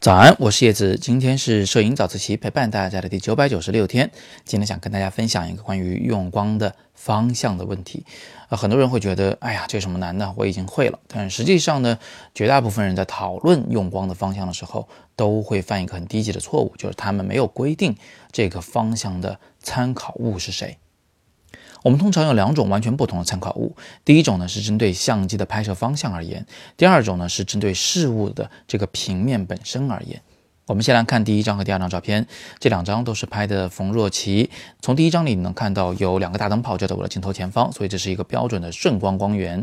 早安，我是叶子，今天是摄影早自习陪伴大家的第九百九十六天。今天想跟大家分享一个关于用光的方向的问题。啊，很多人会觉得，哎呀，这有什么难的？我已经会了。但实际上呢，绝大部分人在讨论用光的方向的时候，都会犯一个很低级的错误，就是他们没有规定这个方向的参考物是谁。我们通常有两种完全不同的参考物，第一种呢是针对相机的拍摄方向而言，第二种呢是针对事物的这个平面本身而言。我们先来看第一张和第二张照片，这两张都是拍的冯若琪。从第一张里能看到有两个大灯泡就在我的镜头前方，所以这是一个标准的顺光光源。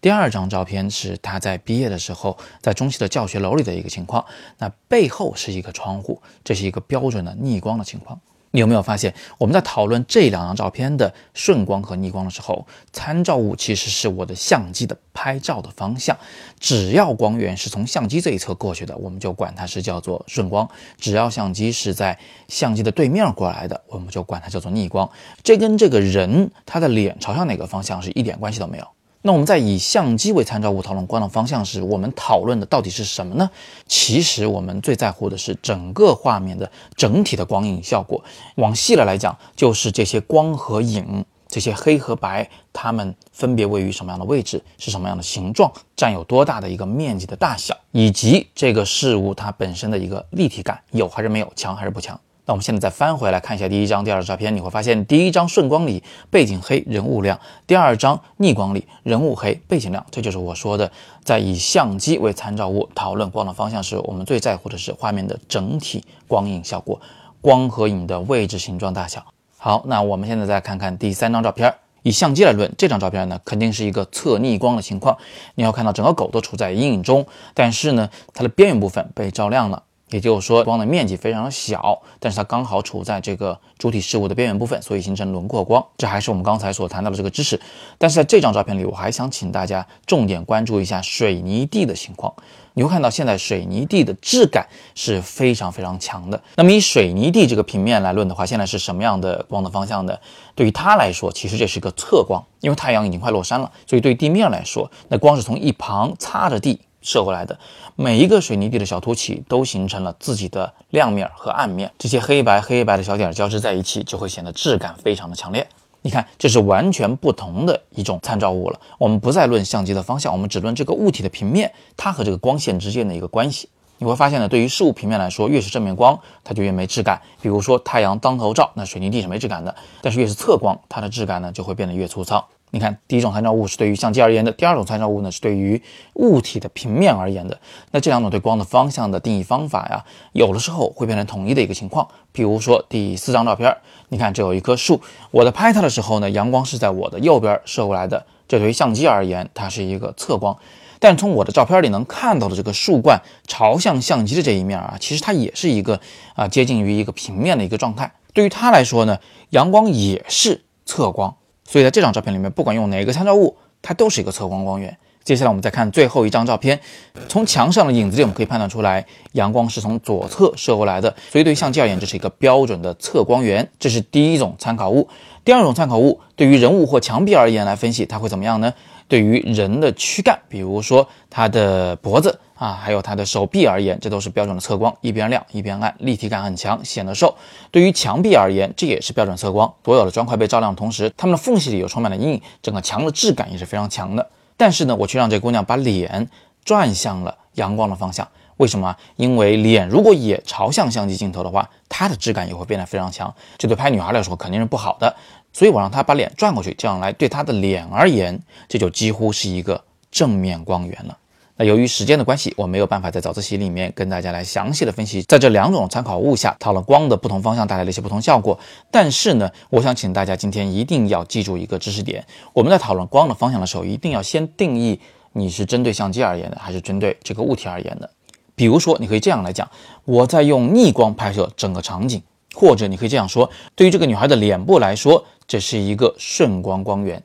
第二张照片是他在毕业的时候在中戏的教学楼里的一个情况，那背后是一个窗户，这是一个标准的逆光的情况。你有没有发现，我们在讨论这两张照片的顺光和逆光的时候，参照物其实是我的相机的拍照的方向。只要光源是从相机这一侧过去的，我们就管它是叫做顺光；只要相机是在相机的对面过来的，我们就管它叫做逆光。这跟这个人他的脸朝向哪个方向是一点关系都没有。那我们在以相机为参照物讨论光的方向时，我们讨论的到底是什么呢？其实我们最在乎的是整个画面的整体的光影效果。往细了来讲，就是这些光和影，这些黑和白，它们分别位于什么样的位置，是什么样的形状，占有多大的一个面积的大小，以及这个事物它本身的一个立体感有还是没有，强还是不强。那我们现在再翻回来看一下第一张、第二张照片，你会发现第一张顺光里背景黑，人物亮；第二张逆光里人物黑，背景亮。这就是我说的，在以相机为参照物讨论光的方向时，我们最在乎的是画面的整体光影效果，光和影的位置、形状、大小。好，那我们现在再看看第三张照片，以相机来论，这张照片呢肯定是一个侧逆光的情况。你要看到整个狗都处在阴影中，但是呢，它的边缘部分被照亮了。也就是说，光的面积非常小，但是它刚好处在这个主体事物的边缘部分，所以形成轮廓光。这还是我们刚才所谈到的这个知识。但是在这张照片里，我还想请大家重点关注一下水泥地的情况。你会看到，现在水泥地的质感是非常非常强的。那么以水泥地这个平面来论的话，现在是什么样的光的方向呢？对于它来说，其实这是一个侧光，因为太阳已经快落山了，所以对地面来说，那光是从一旁擦着地。射过来的每一个水泥地的小凸起都形成了自己的亮面和暗面，这些黑白黑白的小点交织在一起，就会显得质感非常的强烈。你看，这是完全不同的一种参照物了。我们不再论相机的方向，我们只论这个物体的平面，它和这个光线之间的一个关系。你会发现呢，对于事物平面来说，越是正面光，它就越没质感。比如说太阳当头照，那水泥地是没质感的；但是越是侧光，它的质感呢就会变得越粗糙。你看，第一种参照物是对于相机而言的，第二种参照物呢是对于物体的平面而言的。那这两种对光的方向的定义方法呀，有的时候会变成统一的一个情况。比如说第四张照片，你看这有一棵树，我在拍它的时候呢，阳光是在我的右边射过来的，这对于相机而言，它是一个侧光。但从我的照片里能看到的这个树冠朝向相机的这一面啊，其实它也是一个啊接近于一个平面的一个状态。对于它来说呢，阳光也是侧光。所以在这张照片里面，不管用哪个参照物，它都是一个测光光源。接下来我们再看最后一张照片，从墙上的影子里我们可以判断出来，阳光是从左侧射过来的。所以对于相机而言，这是一个标准的测光源。这是第一种参考物。第二种参考物，对于人物或墙壁而言来分析，它会怎么样呢？对于人的躯干，比如说他的脖子啊，还有她的手臂而言，这都是标准的侧光，一边亮一边暗，立体感很强，显得瘦。对于墙壁而言，这也是标准侧光，所有的砖块被照亮的同时，它们的缝隙里又充满了阴影，整个墙的质感也是非常强的。但是呢，我却让这姑娘把脸转向了阳光的方向，为什么？因为脸如果也朝向相机镜头的话，它的质感也会变得非常强，这对拍女孩来说肯定是不好的。所以我让她把脸转过去，这样来对她的脸而言，这就几乎是一个正面光源了。那由于时间的关系，我没有办法在早自习里面跟大家来详细的分析，在这两种参考物下讨论光的不同方向带来的一些不同效果。但是呢，我想请大家今天一定要记住一个知识点：我们在讨论光的方向的时候，一定要先定义你是针对相机而言的，还是针对这个物体而言的。比如说，你可以这样来讲：我在用逆光拍摄整个场景。或者你可以这样说，对于这个女孩的脸部来说，这是一个顺光光源。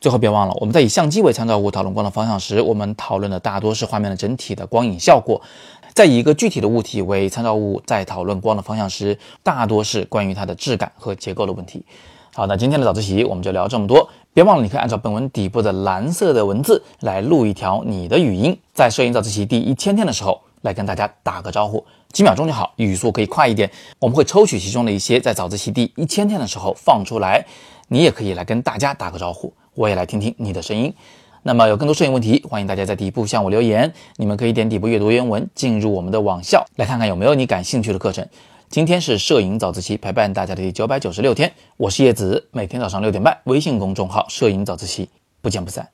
最后别忘了，我们在以相机为参照物讨论光的方向时，我们讨论的大多是画面的整体的光影效果；在以一个具体的物体为参照物在讨论光的方向时，大多是关于它的质感和结构的问题。好，那今天的早自习我们就聊这么多。别忘了，你可以按照本文底部的蓝色的文字来录一条你的语音，在摄影早自习第一千天的时候来跟大家打个招呼，几秒钟就好，语速可以快一点。我们会抽取其中的一些在早自习第一千天的时候放出来，你也可以来跟大家打个招呼，我也来听听你的声音。那么有更多摄影问题，欢迎大家在底部向我留言。你们可以点底部阅读原文，进入我们的网校来看看有没有你感兴趣的课程。今天是摄影早自习陪伴大家的第九百九十六天，我是叶子，每天早上六点半，微信公众号“摄影早自习”，不见不散。